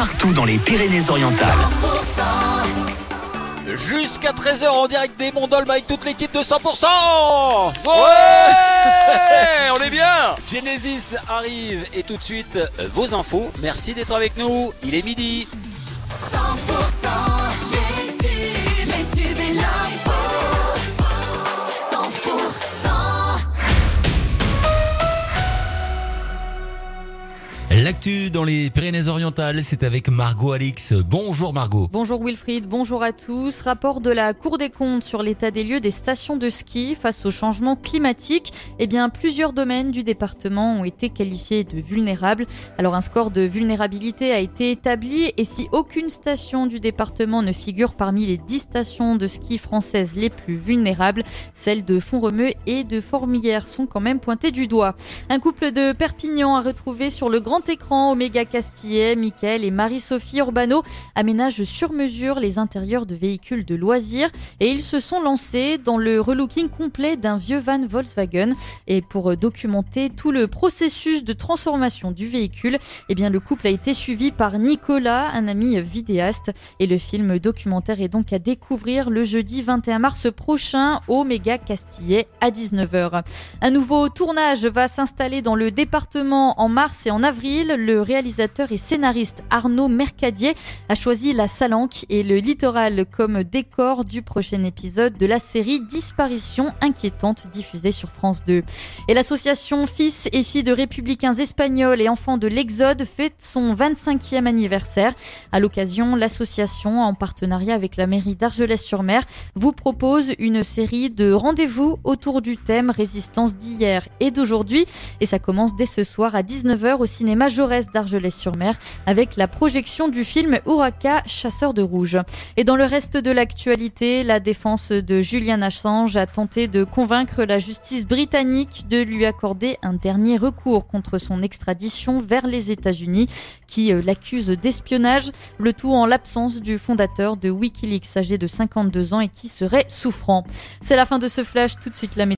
partout dans les Pyrénées-Orientales. Jusqu'à 13h en direct des Mondolmes avec toute l'équipe de 100% Ouais On est bien Genesis arrive et tout de suite vos infos. Merci d'être avec nous. Il est midi. 100% L'actu dans les Pyrénées-Orientales, c'est avec Margot Alix. Bonjour Margot. Bonjour Wilfried, bonjour à tous. Rapport de la Cour des comptes sur l'état des lieux des stations de ski face au changement climatique. Eh bien, plusieurs domaines du département ont été qualifiés de vulnérables. Alors, un score de vulnérabilité a été établi et si aucune station du département ne figure parmi les 10 stations de ski françaises les plus vulnérables, celles de Font-Romeu et de Formiguères sont quand même pointées du doigt. Un couple de Perpignan a retrouvé sur le grand écran Oméga Castillet, Mickaël et Marie-Sophie Urbano aménagent sur mesure les intérieurs de véhicules de loisirs et ils se sont lancés dans le relooking complet d'un vieux van Volkswagen. Et pour documenter tout le processus de transformation du véhicule, eh bien le couple a été suivi par Nicolas, un ami vidéaste. Et le film documentaire est donc à découvrir le jeudi 21 mars prochain au Méga Castillet à 19h. Un nouveau tournage va s'installer dans le département en mars et en avril. Le réalisateur et scénariste Arnaud Mercadier a choisi la Salanque et le littoral comme décor du prochain épisode de la série Disparition inquiétante diffusée sur France 2. Et l'association Fils et filles de républicains espagnols et enfants de l'Exode fête son 25e anniversaire. À l'occasion, l'association, en partenariat avec la mairie d'Argelès-sur-Mer, vous propose une série de rendez-vous autour du thème résistance d'hier et d'aujourd'hui. Et ça commence dès ce soir à 19h au cinéma Jaurès d'Argelès-sur-Mer avec la projection du film Uraka, chasseur de rouge. Et dans le reste de l'actualité, la défense de Julian Assange a tenté de convaincre la justice britannique de lui accorder un dernier recours contre son extradition vers les États-Unis qui euh, l'accuse d'espionnage, le tout en l'absence du fondateur de Wikileaks âgé de 52 ans et qui serait souffrant. C'est la fin de ce flash, tout de suite la.